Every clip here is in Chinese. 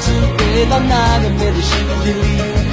只回到那个美丽世界里。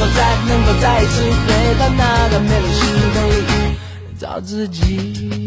够再能够再一次回到那个美丽时光里找自己。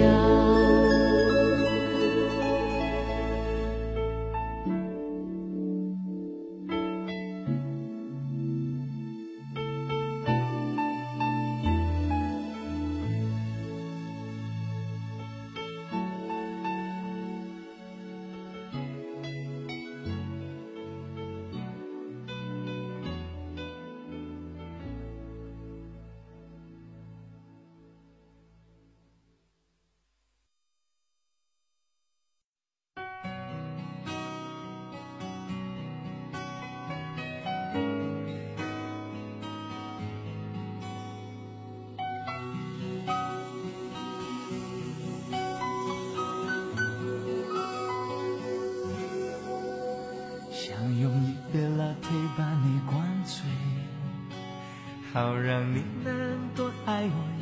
家。好让你能多爱我。